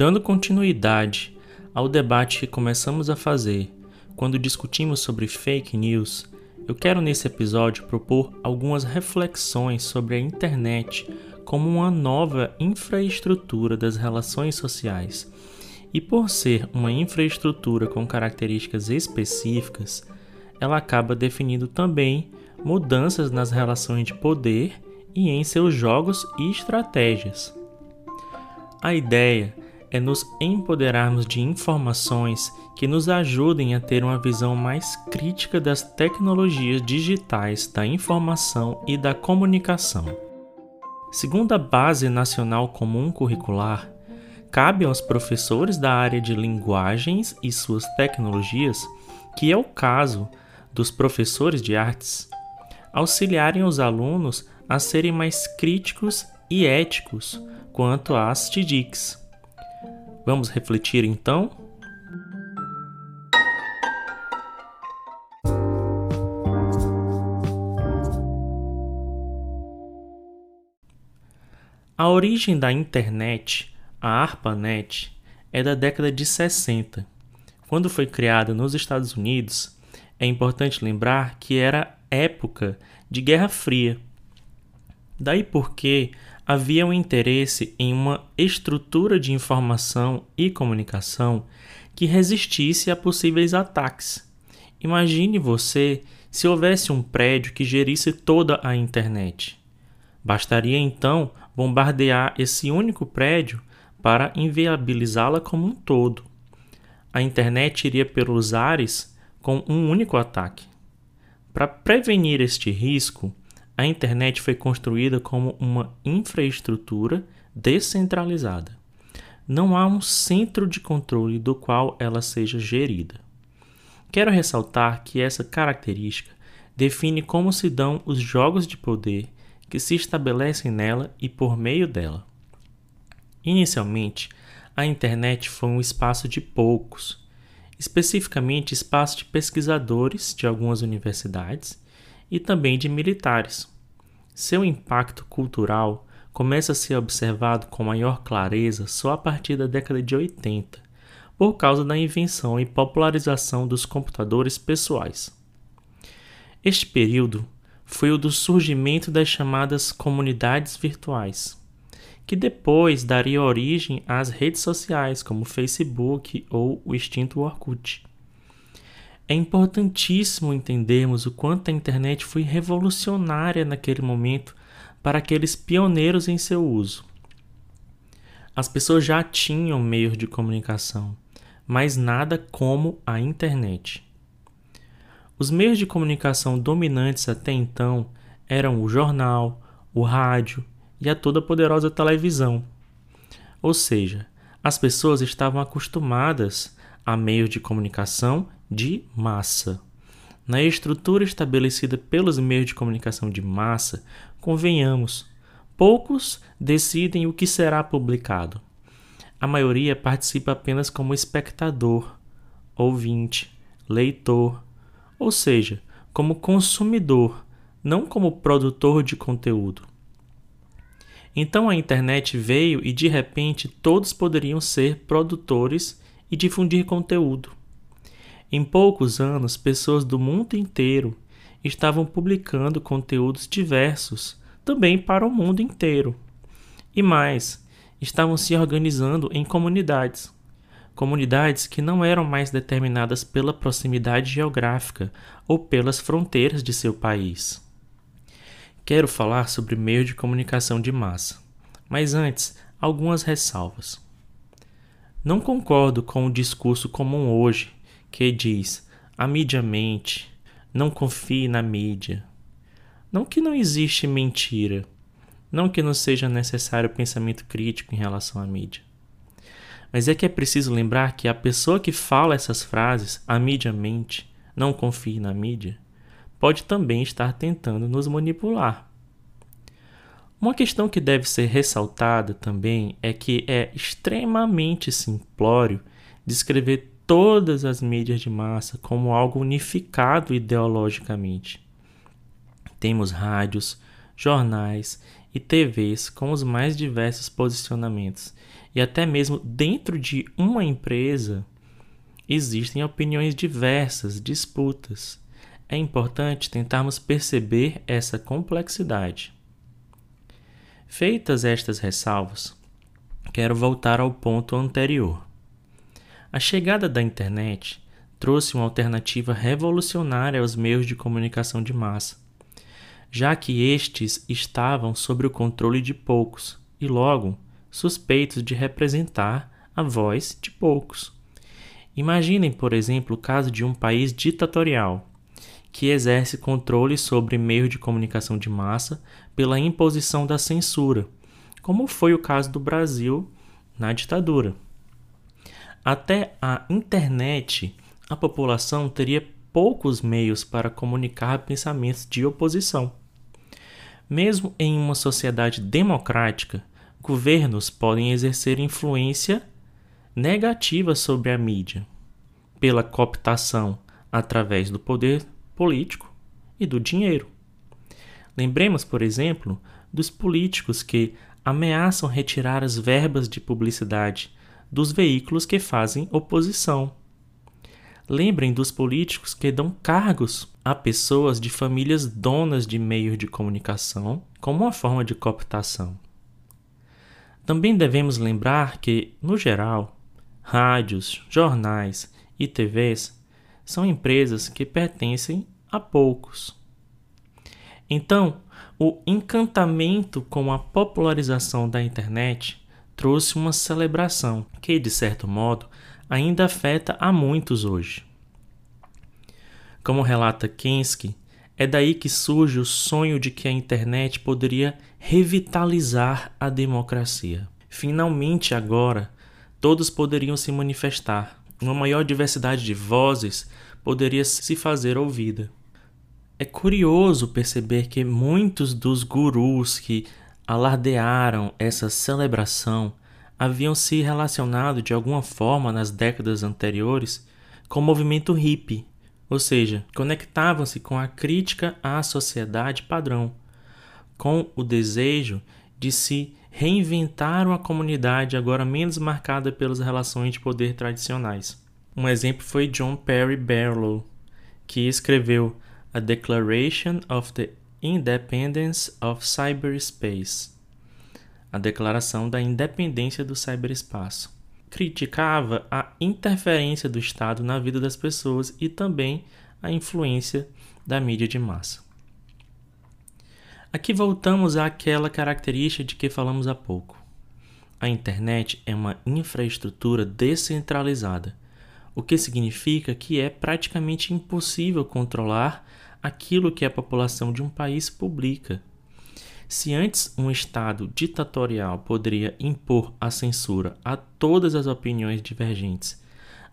Dando continuidade ao debate que começamos a fazer quando discutimos sobre fake news, eu quero nesse episódio propor algumas reflexões sobre a internet como uma nova infraestrutura das relações sociais. E por ser uma infraestrutura com características específicas, ela acaba definindo também mudanças nas relações de poder e em seus jogos e estratégias. A ideia nos empoderarmos de informações que nos ajudem a ter uma visão mais crítica das tecnologias digitais da informação e da comunicação. Segundo a Base Nacional Comum Curricular, cabe aos professores da área de linguagens e suas tecnologias, que é o caso dos professores de artes, auxiliarem os alunos a serem mais críticos e éticos quanto às TDICs Vamos refletir então? A origem da internet, a ARPANET, é da década de 60. Quando foi criada nos Estados Unidos, é importante lembrar que era época de Guerra Fria. Daí porque havia um interesse em uma estrutura de informação e comunicação que resistisse a possíveis ataques. Imagine você se houvesse um prédio que gerisse toda a internet. Bastaria então bombardear esse único prédio para inviabilizá-la como um todo. A internet iria pelos ares com um único ataque. Para prevenir este risco, a internet foi construída como uma infraestrutura descentralizada. Não há um centro de controle do qual ela seja gerida. Quero ressaltar que essa característica define como se dão os jogos de poder que se estabelecem nela e por meio dela. Inicialmente, a internet foi um espaço de poucos, especificamente espaço de pesquisadores de algumas universidades e também de militares. Seu impacto cultural começa a ser observado com maior clareza só a partir da década de 80, por causa da invenção e popularização dos computadores pessoais. Este período foi o do surgimento das chamadas comunidades virtuais, que depois daria origem às redes sociais como Facebook ou o extinto Orkut. É importantíssimo entendermos o quanto a internet foi revolucionária naquele momento para aqueles pioneiros em seu uso. As pessoas já tinham meios de comunicação, mas nada como a internet. Os meios de comunicação dominantes até então eram o jornal, o rádio e a toda poderosa televisão. Ou seja, as pessoas estavam acostumadas a meios de comunicação de massa. Na estrutura estabelecida pelos meios de comunicação de massa, convenhamos, poucos decidem o que será publicado. A maioria participa apenas como espectador, ouvinte, leitor, ou seja, como consumidor, não como produtor de conteúdo. Então a internet veio e de repente todos poderiam ser produtores e difundir conteúdo. Em poucos anos, pessoas do mundo inteiro estavam publicando conteúdos diversos, também para o mundo inteiro. E mais, estavam se organizando em comunidades. Comunidades que não eram mais determinadas pela proximidade geográfica ou pelas fronteiras de seu país. Quero falar sobre meio de comunicação de massa, mas antes, algumas ressalvas. Não concordo com o discurso comum hoje que diz: a mídia mente, não confie na mídia. Não que não existe mentira, não que não seja necessário pensamento crítico em relação à mídia. Mas é que é preciso lembrar que a pessoa que fala essas frases, a mídia mente, não confie na mídia, pode também estar tentando nos manipular. Uma questão que deve ser ressaltada também é que é extremamente simplório descrever todas as mídias de massa como algo unificado ideologicamente. Temos rádios, jornais e TVs com os mais diversos posicionamentos, e até mesmo dentro de uma empresa existem opiniões diversas, disputas. É importante tentarmos perceber essa complexidade. Feitas estas ressalvas, quero voltar ao ponto anterior. A chegada da internet trouxe uma alternativa revolucionária aos meios de comunicação de massa, já que estes estavam sob o controle de poucos e, logo, suspeitos de representar a voz de poucos. Imaginem, por exemplo, o caso de um país ditatorial que exerce controle sobre meios de comunicação de massa pela imposição da censura, como foi o caso do Brasil na ditadura. Até a internet, a população teria poucos meios para comunicar pensamentos de oposição. Mesmo em uma sociedade democrática, governos podem exercer influência negativa sobre a mídia, pela cooptação através do poder político e do dinheiro. Lembremos, por exemplo, dos políticos que ameaçam retirar as verbas de publicidade dos veículos que fazem oposição. Lembrem dos políticos que dão cargos a pessoas de famílias donas de meios de comunicação como uma forma de cooptação. Também devemos lembrar que, no geral, rádios, jornais e TVs são empresas que pertencem a poucos. Então, o encantamento com a popularização da internet trouxe uma celebração que, de certo modo, ainda afeta a muitos hoje. Como relata Kensky, é daí que surge o sonho de que a internet poderia revitalizar a democracia. Finalmente, agora, todos poderiam se manifestar. Uma maior diversidade de vozes poderia se fazer ouvida. É curioso perceber que muitos dos gurus que alardearam essa celebração haviam se relacionado de alguma forma nas décadas anteriores com o movimento hippie, ou seja, conectavam-se com a crítica à sociedade padrão, com o desejo de se reinventar uma comunidade agora menos marcada pelas relações de poder tradicionais. Um exemplo foi John Perry Barlow, que escreveu A Declaration of the Independence of Cyberspace a Declaração da Independência do Cyberespaço. Criticava a interferência do Estado na vida das pessoas e também a influência da mídia de massa. Aqui voltamos àquela característica de que falamos há pouco. A internet é uma infraestrutura descentralizada, o que significa que é praticamente impossível controlar aquilo que a população de um país publica. Se antes um Estado ditatorial poderia impor a censura a todas as opiniões divergentes,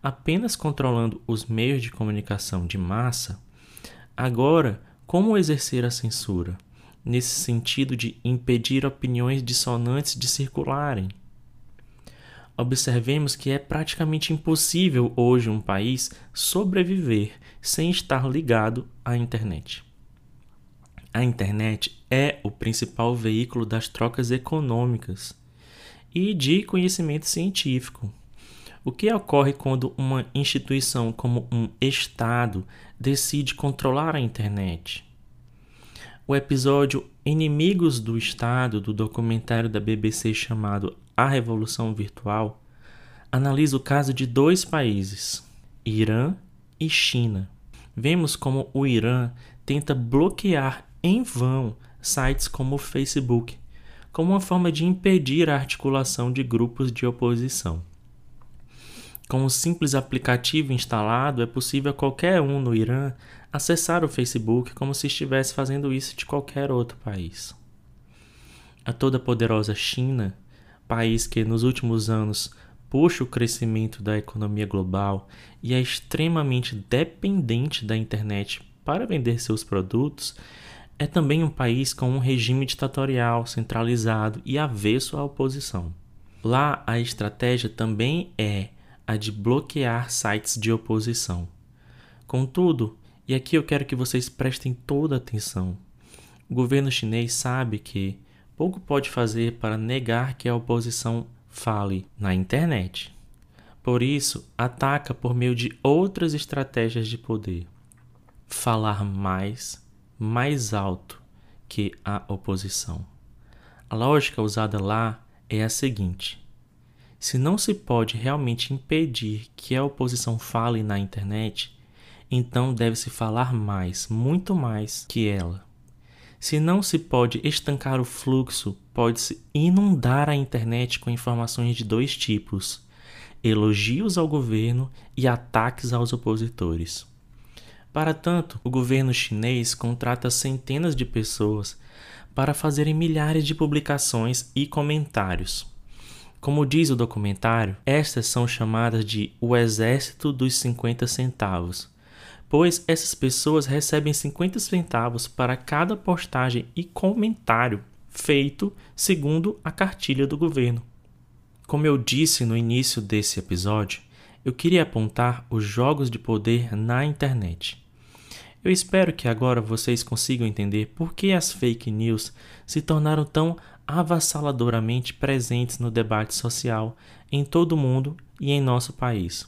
apenas controlando os meios de comunicação de massa, agora, como exercer a censura? nesse sentido de impedir opiniões dissonantes de circularem. Observemos que é praticamente impossível hoje um país sobreviver sem estar ligado à internet. A internet é o principal veículo das trocas econômicas e de conhecimento científico. O que ocorre quando uma instituição como um Estado decide controlar a internet? o episódio Inimigos do Estado do documentário da BBC chamado A Revolução Virtual analisa o caso de dois países, Irã e China. Vemos como o Irã tenta bloquear em vão sites como o Facebook, como uma forma de impedir a articulação de grupos de oposição. Com um simples aplicativo instalado, é possível a qualquer um no Irã acessar o Facebook como se estivesse fazendo isso de qualquer outro país. A toda poderosa China, país que nos últimos anos puxa o crescimento da economia global e é extremamente dependente da internet para vender seus produtos, é também um país com um regime ditatorial centralizado e avesso à oposição. Lá, a estratégia também é a de bloquear sites de oposição. Contudo, e aqui eu quero que vocês prestem toda atenção, o governo chinês sabe que, pouco pode fazer para negar que a oposição fale na internet. Por isso, ataca por meio de outras estratégias de poder. Falar mais, mais alto que a oposição. A lógica usada lá é a seguinte: se não se pode realmente impedir que a oposição fale na internet, então deve-se falar mais, muito mais que ela. Se não se pode estancar o fluxo, pode-se inundar a internet com informações de dois tipos: elogios ao governo e ataques aos opositores. Para tanto, o governo chinês contrata centenas de pessoas para fazerem milhares de publicações e comentários. Como diz o documentário, estas são chamadas de o exército dos 50 centavos pois essas pessoas recebem 50 centavos para cada postagem e comentário feito segundo a cartilha do governo. Como eu disse no início desse episódio, eu queria apontar os jogos de poder na internet. Eu espero que agora vocês consigam entender por que as fake news se tornaram tão avassaladoramente presentes no debate social em todo o mundo e em nosso país.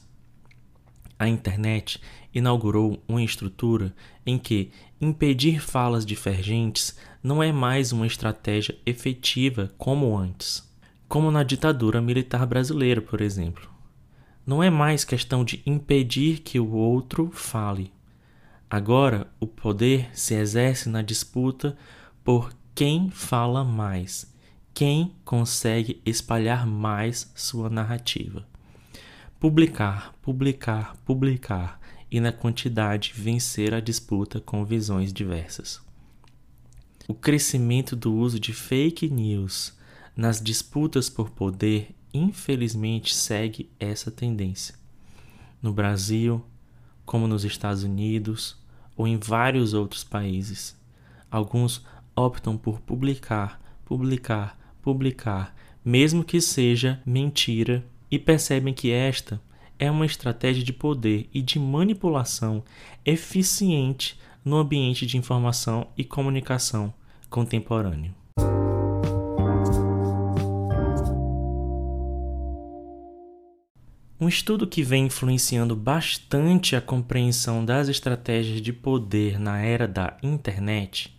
A internet inaugurou uma estrutura em que impedir falas divergentes não é mais uma estratégia efetiva como antes, como na ditadura militar brasileira, por exemplo. Não é mais questão de impedir que o outro fale. Agora, o poder se exerce na disputa por quem fala mais, quem consegue espalhar mais sua narrativa. Publicar, publicar, publicar e na quantidade vencer a disputa com visões diversas. O crescimento do uso de fake news nas disputas por poder, infelizmente, segue essa tendência. No Brasil, como nos Estados Unidos ou em vários outros países, alguns optam por publicar, publicar, publicar, mesmo que seja mentira e percebem que esta é uma estratégia de poder e de manipulação eficiente no ambiente de informação e comunicação contemporâneo. Um estudo que vem influenciando bastante a compreensão das estratégias de poder na era da internet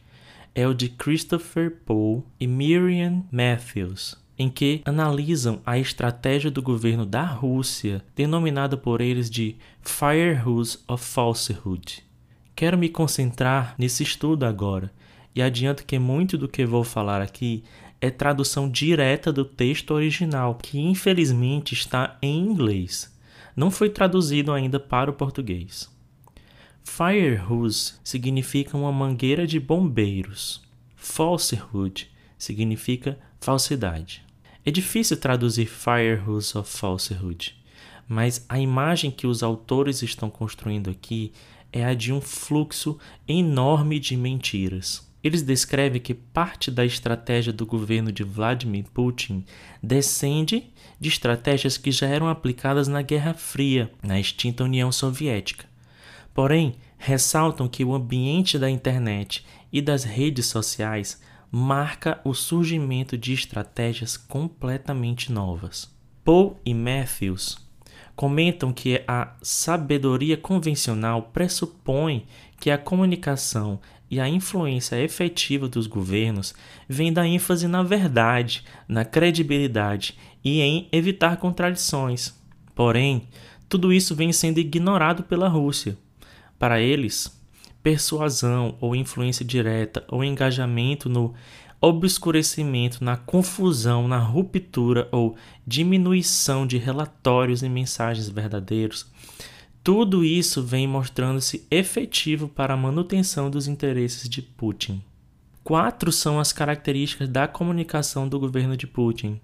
é o de Christopher Poole e Miriam Matthews, em que analisam a estratégia do governo da Rússia, denominada por eles de Firehose of Falsehood. Quero me concentrar nesse estudo agora e adianto que muito do que vou falar aqui é tradução direta do texto original, que infelizmente está em inglês. Não foi traduzido ainda para o português. Firehose significa uma mangueira de bombeiros. Falsehood significa falsidade. É difícil traduzir Firehose of Falsehood, mas a imagem que os autores estão construindo aqui é a de um fluxo enorme de mentiras. Eles descrevem que parte da estratégia do governo de Vladimir Putin descende de estratégias que já eram aplicadas na Guerra Fria, na extinta União Soviética. Porém, ressaltam que o ambiente da internet e das redes sociais marca o surgimento de estratégias completamente novas. Paul e Matthews comentam que a sabedoria convencional pressupõe que a comunicação e a influência efetiva dos governos vem da ênfase na verdade, na credibilidade e em evitar contradições. Porém, tudo isso vem sendo ignorado pela Rússia. Para eles, persuasão ou influência direta ou engajamento no obscurecimento, na confusão, na ruptura ou diminuição de relatórios e mensagens verdadeiros, tudo isso vem mostrando-se efetivo para a manutenção dos interesses de Putin. Quatro são as características da comunicação do governo de Putin: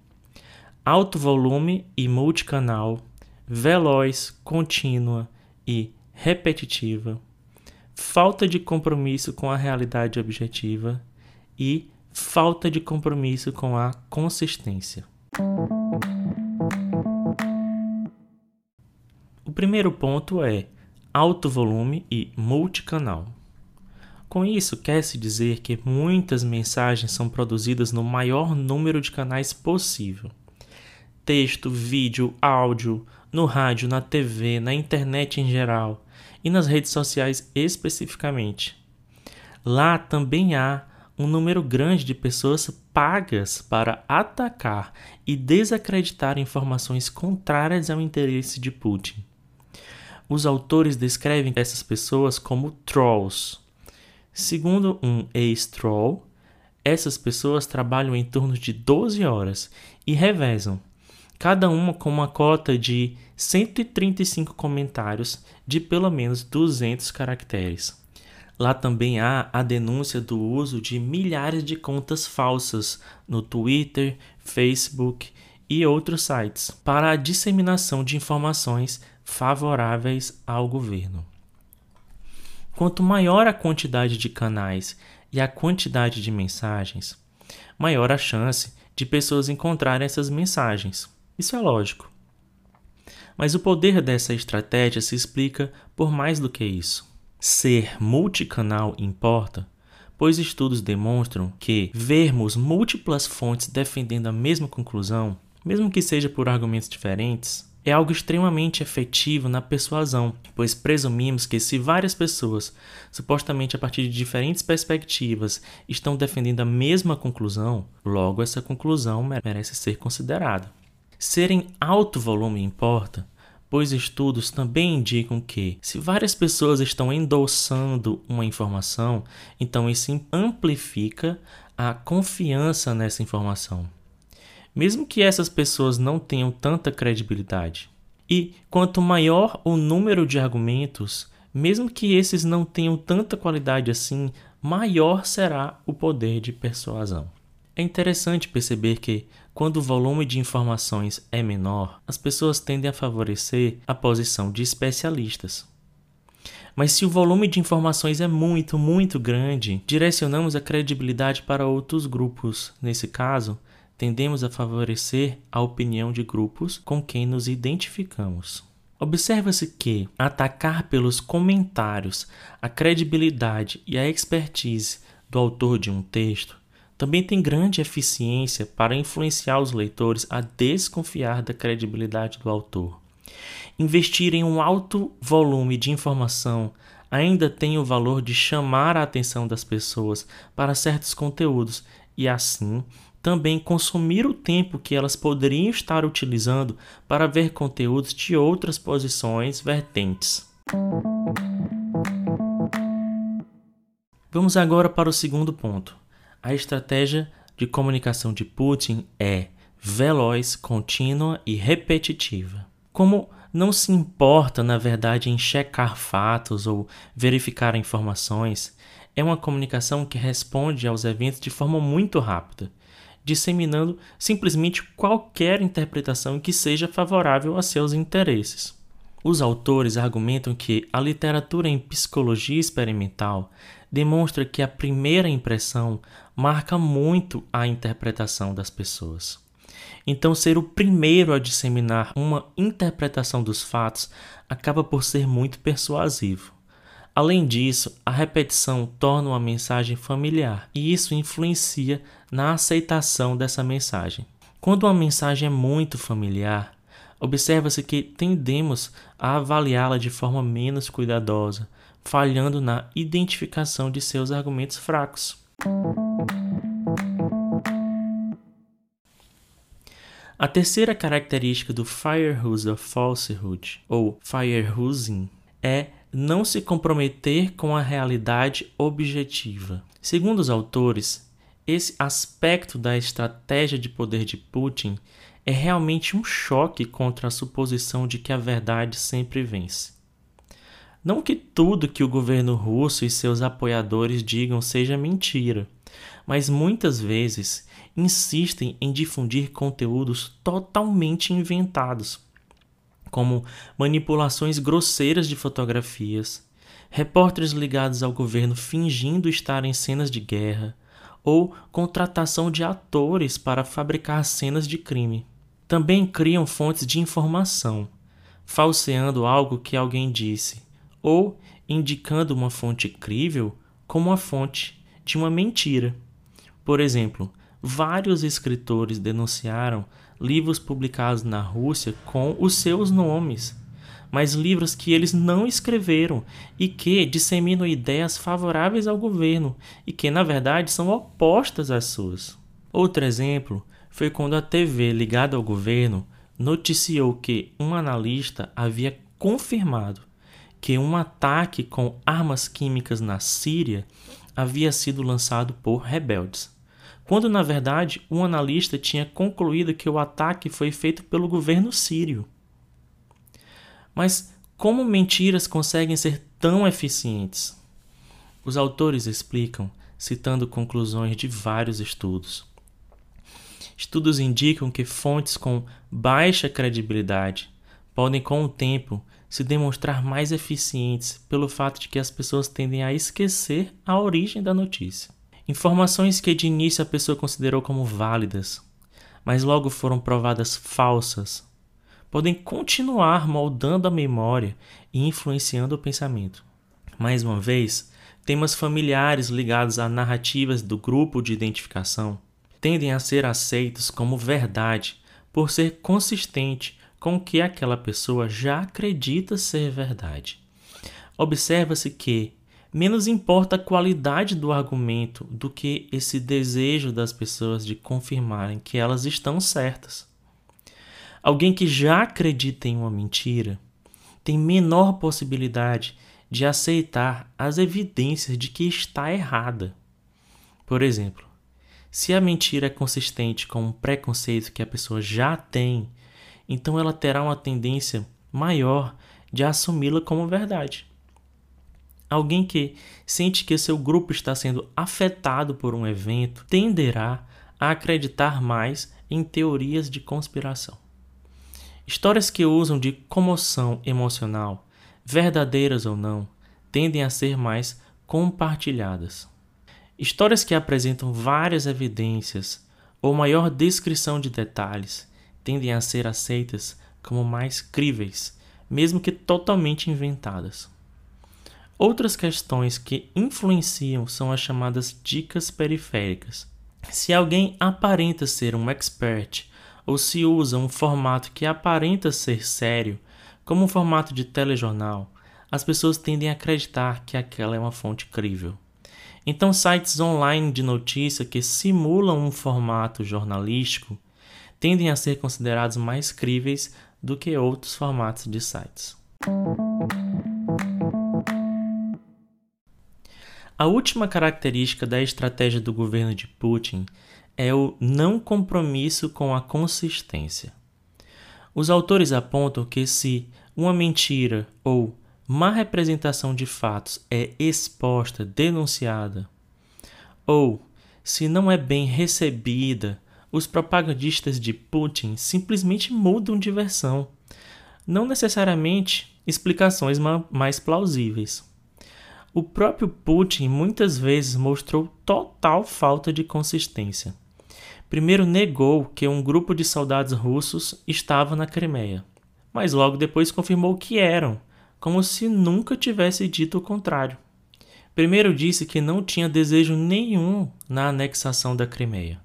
alto volume e multicanal, veloz, contínua e repetitiva falta de compromisso com a realidade objetiva e falta de compromisso com a consistência. O primeiro ponto é alto volume e multicanal. Com isso, quer-se dizer que muitas mensagens são produzidas no maior número de canais possível. Texto, vídeo, áudio, no rádio, na TV, na internet em geral e nas redes sociais especificamente. Lá também há um número grande de pessoas pagas para atacar e desacreditar informações contrárias ao interesse de Putin. Os autores descrevem essas pessoas como trolls. Segundo um ex-troll, essas pessoas trabalham em torno de 12 horas e revezam, cada uma com uma cota de 135 comentários de pelo menos 200 caracteres. Lá também há a denúncia do uso de milhares de contas falsas no Twitter, Facebook e outros sites para a disseminação de informações favoráveis ao governo. Quanto maior a quantidade de canais e a quantidade de mensagens, maior a chance de pessoas encontrarem essas mensagens. Isso é lógico. Mas o poder dessa estratégia se explica por mais do que isso. Ser multicanal importa, pois estudos demonstram que vermos múltiplas fontes defendendo a mesma conclusão, mesmo que seja por argumentos diferentes, é algo extremamente efetivo na persuasão, pois presumimos que se várias pessoas, supostamente a partir de diferentes perspectivas, estão defendendo a mesma conclusão, logo essa conclusão merece ser considerada. Ser em alto volume importa, pois estudos também indicam que, se várias pessoas estão endossando uma informação, então isso amplifica a confiança nessa informação, mesmo que essas pessoas não tenham tanta credibilidade. E quanto maior o número de argumentos, mesmo que esses não tenham tanta qualidade assim, maior será o poder de persuasão. É interessante perceber que, quando o volume de informações é menor, as pessoas tendem a favorecer a posição de especialistas. Mas se o volume de informações é muito, muito grande, direcionamos a credibilidade para outros grupos. Nesse caso, tendemos a favorecer a opinião de grupos com quem nos identificamos. Observa-se que atacar pelos comentários a credibilidade e a expertise do autor de um texto também tem grande eficiência para influenciar os leitores a desconfiar da credibilidade do autor. Investir em um alto volume de informação ainda tem o valor de chamar a atenção das pessoas para certos conteúdos e, assim, também consumir o tempo que elas poderiam estar utilizando para ver conteúdos de outras posições vertentes. Vamos agora para o segundo ponto a estratégia de comunicação de Putin é veloz, contínua e repetitiva. Como não se importa, na verdade, em checar fatos ou verificar informações, é uma comunicação que responde aos eventos de forma muito rápida, disseminando simplesmente qualquer interpretação que seja favorável a seus interesses. Os autores argumentam que a literatura em psicologia experimental demonstra que a primeira impressão marca muito a interpretação das pessoas. Então, ser o primeiro a disseminar uma interpretação dos fatos acaba por ser muito persuasivo. Além disso, a repetição torna uma mensagem familiar e isso influencia na aceitação dessa mensagem. Quando uma mensagem é muito familiar, observa-se que tendemos a avaliá-la de forma menos cuidadosa, falhando na identificação de seus argumentos fracos. A terceira característica do Firehose of Falsehood, ou Firehosing, é não se comprometer com a realidade objetiva. Segundo os autores, esse aspecto da estratégia de poder de Putin é realmente um choque contra a suposição de que a verdade sempre vence. Não que tudo que o governo russo e seus apoiadores digam seja mentira, mas muitas vezes insistem em difundir conteúdos totalmente inventados, como manipulações grosseiras de fotografias, repórteres ligados ao governo fingindo estar em cenas de guerra, ou contratação de atores para fabricar cenas de crime. Também criam fontes de informação, falseando algo que alguém disse ou indicando uma fonte crível como a fonte de uma mentira. Por exemplo, vários escritores denunciaram livros publicados na Rússia com os seus nomes, mas livros que eles não escreveram e que disseminam ideias favoráveis ao governo e que, na verdade, são opostas às suas. Outro exemplo foi quando a TV ligada ao governo noticiou que um analista havia confirmado que um ataque com armas químicas na Síria havia sido lançado por rebeldes, quando na verdade um analista tinha concluído que o ataque foi feito pelo governo sírio. Mas como mentiras conseguem ser tão eficientes? Os autores explicam, citando conclusões de vários estudos. Estudos indicam que fontes com baixa credibilidade podem, com o tempo, se demonstrar mais eficientes pelo fato de que as pessoas tendem a esquecer a origem da notícia. Informações que de início a pessoa considerou como válidas, mas logo foram provadas falsas, podem continuar moldando a memória e influenciando o pensamento. Mais uma vez, temas familiares ligados a narrativas do grupo de identificação tendem a ser aceitos como verdade por ser consistente com que aquela pessoa já acredita ser verdade. Observa-se que menos importa a qualidade do argumento do que esse desejo das pessoas de confirmarem que elas estão certas. Alguém que já acredita em uma mentira tem menor possibilidade de aceitar as evidências de que está errada. Por exemplo, se a mentira é consistente com um preconceito que a pessoa já tem então ela terá uma tendência maior de assumi-la como verdade. Alguém que sente que seu grupo está sendo afetado por um evento tenderá a acreditar mais em teorias de conspiração. Histórias que usam de comoção emocional, verdadeiras ou não, tendem a ser mais compartilhadas. Histórias que apresentam várias evidências ou maior descrição de detalhes tendem a ser aceitas como mais críveis, mesmo que totalmente inventadas. Outras questões que influenciam são as chamadas dicas periféricas. Se alguém aparenta ser um expert ou se usa um formato que aparenta ser sério, como um formato de telejornal, as pessoas tendem a acreditar que aquela é uma fonte crível. Então, sites online de notícia que simulam um formato jornalístico tendem a ser considerados mais críveis do que outros formatos de sites. A última característica da estratégia do governo de Putin é o não compromisso com a consistência. Os autores apontam que se uma mentira ou má representação de fatos é exposta, denunciada, ou se não é bem recebida os propagandistas de Putin simplesmente mudam de versão, não necessariamente explicações mais plausíveis. O próprio Putin muitas vezes mostrou total falta de consistência. Primeiro negou que um grupo de soldados russos estava na Crimeia, mas logo depois confirmou que eram, como se nunca tivesse dito o contrário. Primeiro disse que não tinha desejo nenhum na anexação da Crimeia.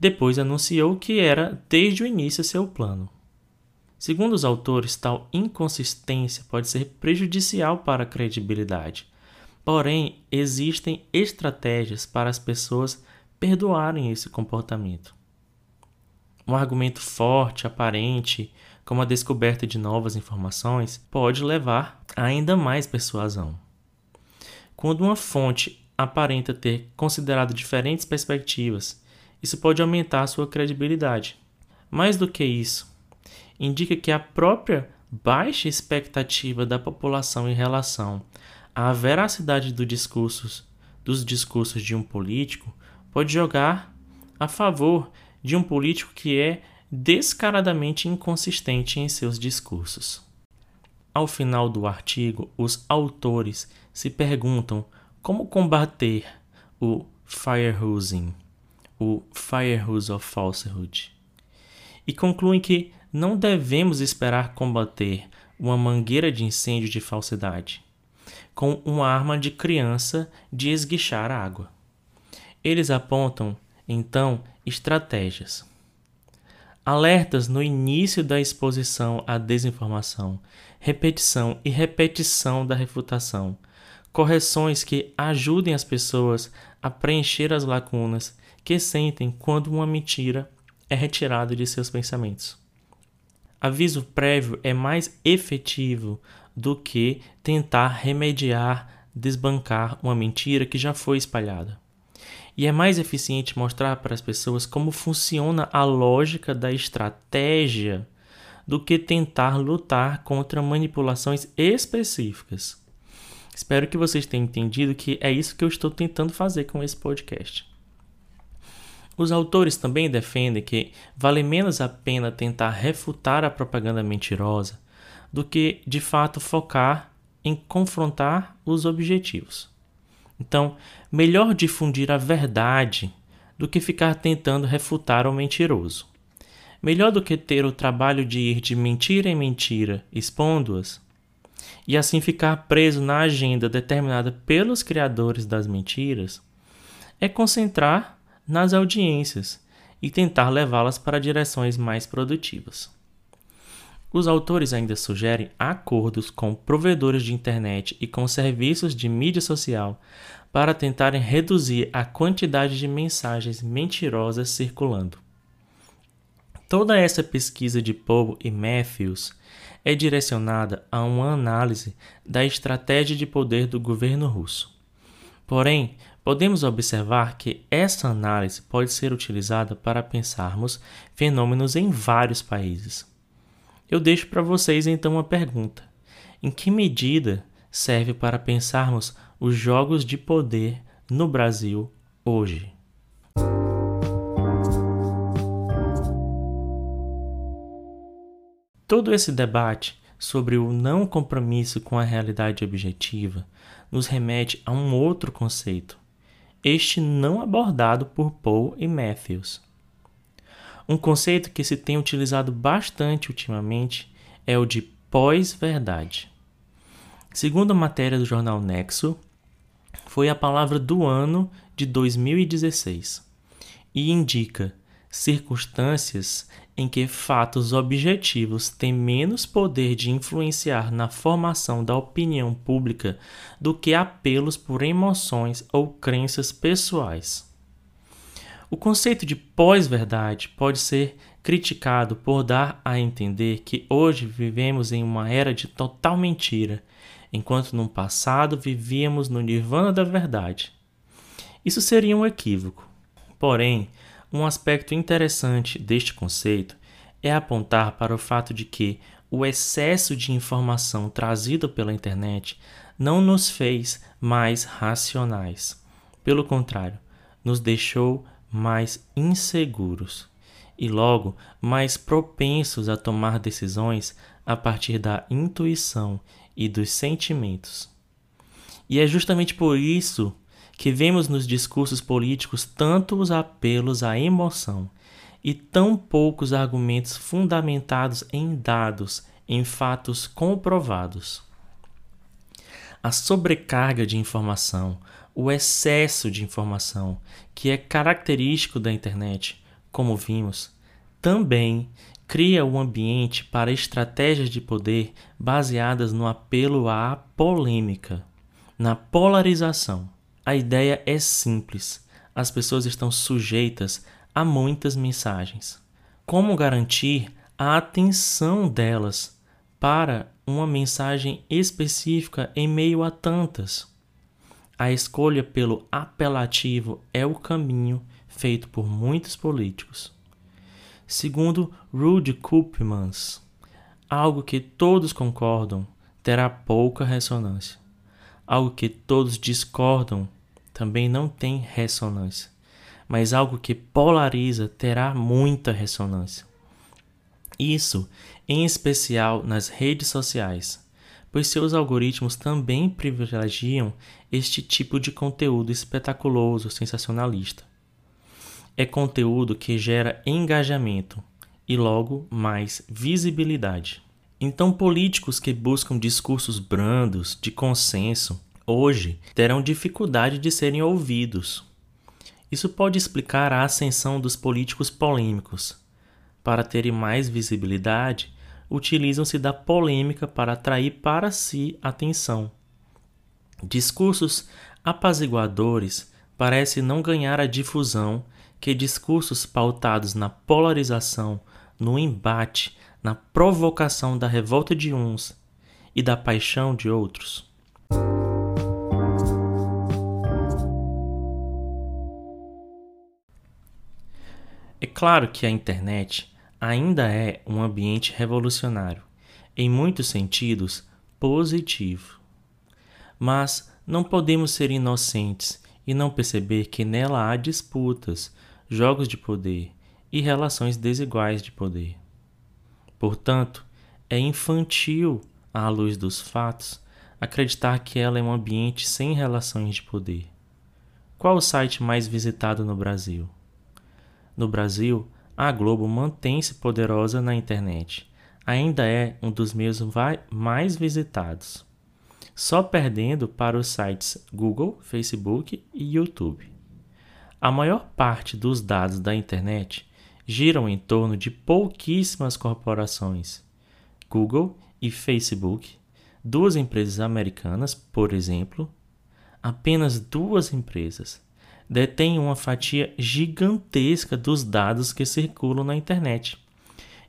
Depois anunciou que era desde o início seu plano. Segundo os autores, tal inconsistência pode ser prejudicial para a credibilidade. Porém, existem estratégias para as pessoas perdoarem esse comportamento. Um argumento forte, aparente, como a descoberta de novas informações, pode levar a ainda mais persuasão. Quando uma fonte aparenta ter considerado diferentes perspectivas isso pode aumentar a sua credibilidade. Mais do que isso, indica que a própria baixa expectativa da população em relação à veracidade do discursos, dos discursos de um político pode jogar a favor de um político que é descaradamente inconsistente em seus discursos. Ao final do artigo, os autores se perguntam como combater o firehosing o Firehose of Falsehood, e concluem que não devemos esperar combater uma mangueira de incêndio de falsidade. com uma arma de criança de esguichar água. Eles apontam, então, estratégias. Alertas no início da exposição à desinformação, repetição e repetição da refutação, correções que ajudem as pessoas a preencher as lacunas que sentem quando uma mentira é retirada de seus pensamentos. Aviso prévio é mais efetivo do que tentar remediar, desbancar uma mentira que já foi espalhada. E é mais eficiente mostrar para as pessoas como funciona a lógica da estratégia do que tentar lutar contra manipulações específicas. Espero que vocês tenham entendido que é isso que eu estou tentando fazer com esse podcast. Os autores também defendem que vale menos a pena tentar refutar a propaganda mentirosa do que, de fato, focar em confrontar os objetivos. Então, melhor difundir a verdade do que ficar tentando refutar o mentiroso. Melhor do que ter o trabalho de ir de mentira em mentira expondo-as e assim ficar preso na agenda determinada pelos criadores das mentiras, é concentrar nas audiências e tentar levá-las para direções mais produtivas. Os autores ainda sugerem acordos com provedores de internet e com serviços de mídia social para tentarem reduzir a quantidade de mensagens mentirosas circulando. Toda essa pesquisa de Paul e Matthews é direcionada a uma análise da estratégia de poder do governo russo. Porém, podemos observar que essa análise pode ser utilizada para pensarmos fenômenos em vários países. Eu deixo para vocês então uma pergunta: em que medida serve para pensarmos os jogos de poder no Brasil hoje? Todo esse debate sobre o não compromisso com a realidade objetiva nos remete a um outro conceito, este não abordado por Paul e Matthews. Um conceito que se tem utilizado bastante ultimamente é o de pós-verdade. Segundo a matéria do jornal Nexo, foi a palavra do ano de 2016 e indica circunstâncias em que fatos objetivos têm menos poder de influenciar na formação da opinião pública do que apelos por emoções ou crenças pessoais. O conceito de pós-verdade pode ser criticado por dar a entender que hoje vivemos em uma era de total mentira, enquanto no passado vivíamos no nirvana da verdade. Isso seria um equívoco. Porém, um aspecto interessante deste conceito é apontar para o fato de que o excesso de informação trazido pela internet não nos fez mais racionais. Pelo contrário, nos deixou mais inseguros e, logo, mais propensos a tomar decisões a partir da intuição e dos sentimentos. E é justamente por isso que vemos nos discursos políticos tanto os apelos à emoção e tão poucos argumentos fundamentados em dados, em fatos comprovados. A sobrecarga de informação, o excesso de informação, que é característico da internet, como vimos, também cria um ambiente para estratégias de poder baseadas no apelo à polêmica, na polarização. A ideia é simples. As pessoas estão sujeitas a muitas mensagens. Como garantir a atenção delas para uma mensagem específica em meio a tantas? A escolha pelo apelativo é o caminho feito por muitos políticos. Segundo Rudy Koopmans, algo que todos concordam terá pouca ressonância. Algo que todos discordam também não tem ressonância. Mas algo que polariza terá muita ressonância. Isso, em especial nas redes sociais, pois seus algoritmos também privilegiam este tipo de conteúdo espetaculoso, sensacionalista. É conteúdo que gera engajamento e, logo, mais visibilidade. Então, políticos que buscam discursos brandos, de consenso, hoje terão dificuldade de serem ouvidos. Isso pode explicar a ascensão dos políticos polêmicos. Para terem mais visibilidade, utilizam-se da polêmica para atrair para si atenção. Discursos apaziguadores parecem não ganhar a difusão que discursos pautados na polarização, no embate, na provocação da revolta de uns e da paixão de outros. É claro que a internet ainda é um ambiente revolucionário, em muitos sentidos positivo. Mas não podemos ser inocentes e não perceber que nela há disputas, jogos de poder e relações desiguais de poder. Portanto, é infantil, à luz dos fatos, acreditar que ela é um ambiente sem relações de poder. Qual o site mais visitado no Brasil? No Brasil, a Globo mantém-se poderosa na internet. Ainda é um dos meios mais visitados, só perdendo para os sites Google, Facebook e YouTube. A maior parte dos dados da internet giram em torno de pouquíssimas corporações. Google e Facebook, duas empresas americanas, por exemplo, apenas duas empresas detêm uma fatia gigantesca dos dados que circulam na internet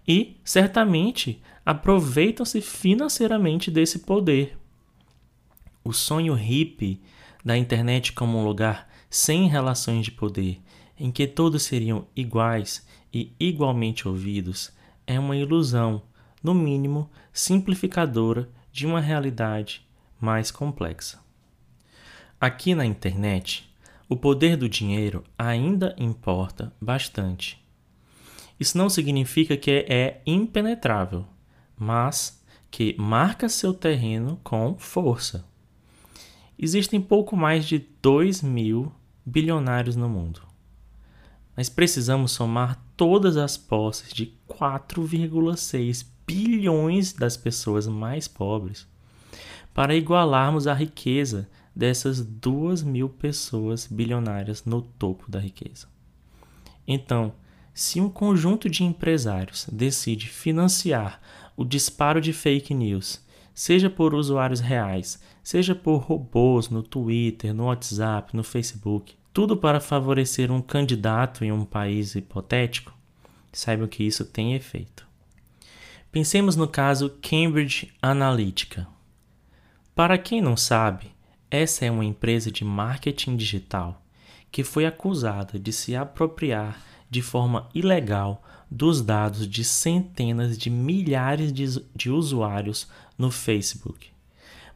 e, certamente, aproveitam-se financeiramente desse poder. O sonho hippie da internet como um lugar sem relações de poder, em que todos seriam iguais e igualmente ouvidos, é uma ilusão, no mínimo simplificadora, de uma realidade mais complexa. Aqui na internet, o poder do dinheiro ainda importa bastante. Isso não significa que é impenetrável, mas que marca seu terreno com força. Existem pouco mais de 2 mil bilionários no mundo. Mas precisamos somar todas as posses de 4,6 bilhões das pessoas mais pobres para igualarmos a riqueza dessas duas mil pessoas bilionárias no topo da riqueza. Então, se um conjunto de empresários decide financiar o disparo de fake news, seja por usuários reais, seja por robôs no Twitter, no WhatsApp, no Facebook, tudo para favorecer um candidato em um país hipotético, saibam que isso tem efeito. Pensemos no caso Cambridge Analytica. Para quem não sabe, essa é uma empresa de marketing digital que foi acusada de se apropriar de forma ilegal dos dados de centenas de milhares de, usuários no Facebook,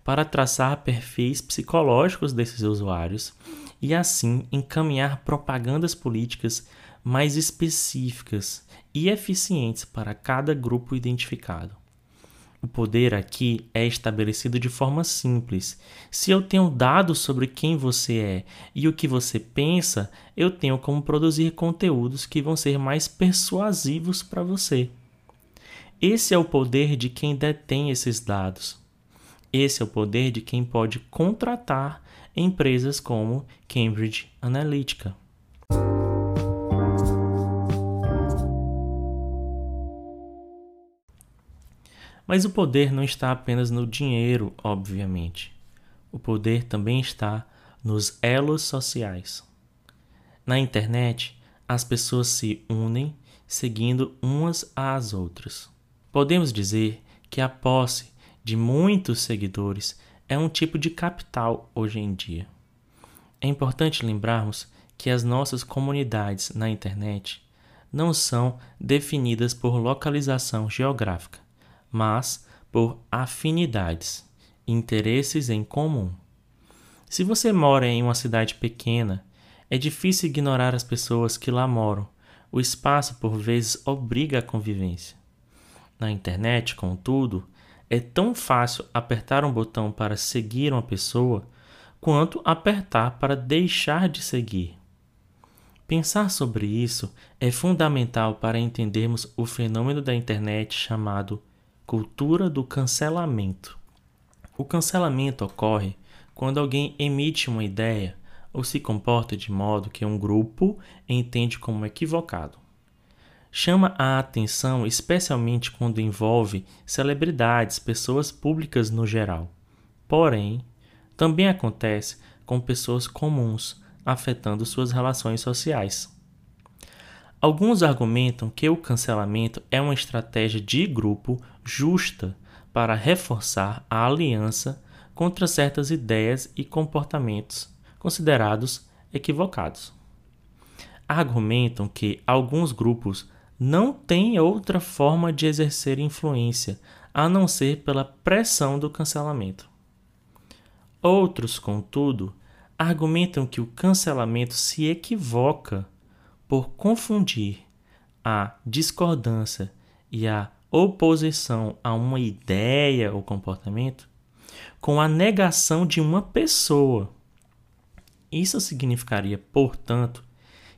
para traçar perfis psicológicos desses usuários e assim encaminhar propagandas políticas mais específicas e eficientes para cada grupo identificado. O poder aqui é estabelecido de forma simples. Se eu tenho dados sobre quem você é e o que você pensa, eu tenho como produzir conteúdos que vão ser mais persuasivos para você. Esse é o poder de quem detém esses dados. Esse é o poder de quem pode contratar empresas como Cambridge Analytica. Mas o poder não está apenas no dinheiro, obviamente. O poder também está nos elos sociais. Na internet, as pessoas se unem seguindo umas às outras. Podemos dizer que a posse de muitos seguidores é um tipo de capital hoje em dia. É importante lembrarmos que as nossas comunidades na internet não são definidas por localização geográfica, mas por afinidades, interesses em comum. Se você mora em uma cidade pequena, é difícil ignorar as pessoas que lá moram. O espaço, por vezes, obriga a convivência. Na internet, contudo, é tão fácil apertar um botão para seguir uma pessoa quanto apertar para deixar de seguir. Pensar sobre isso é fundamental para entendermos o fenômeno da internet chamado cultura do cancelamento. O cancelamento ocorre quando alguém emite uma ideia ou se comporta de modo que um grupo entende como equivocado. Chama a atenção especialmente quando envolve celebridades, pessoas públicas no geral. Porém, também acontece com pessoas comuns, afetando suas relações sociais. Alguns argumentam que o cancelamento é uma estratégia de grupo justa para reforçar a aliança contra certas ideias e comportamentos considerados equivocados. Argumentam que alguns grupos não têm outra forma de exercer influência a não ser pela pressão do cancelamento. Outros, contudo, argumentam que o cancelamento se equivoca por confundir a discordância e a oposição a uma ideia ou comportamento com a negação de uma pessoa. Isso significaria, portanto,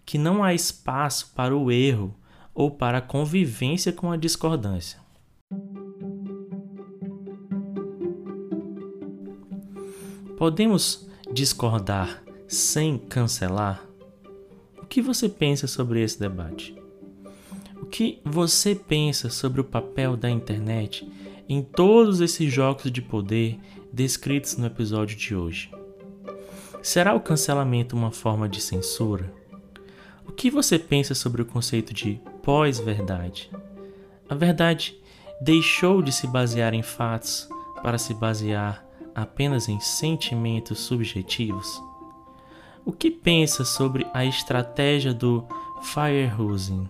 que não há espaço para o erro ou para a convivência com a discordância. Podemos discordar sem cancelar? O que você pensa sobre esse debate? O que você pensa sobre o papel da internet em todos esses jogos de poder descritos no episódio de hoje? Será o cancelamento uma forma de censura? O que você pensa sobre o conceito de pós-verdade? A verdade deixou de se basear em fatos para se basear apenas em sentimentos subjetivos? O que pensa sobre a estratégia do firehosing?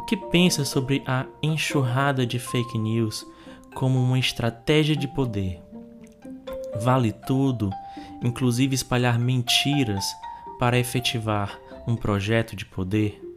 O que pensa sobre a enxurrada de fake news como uma estratégia de poder? Vale tudo, inclusive espalhar mentiras, para efetivar um projeto de poder?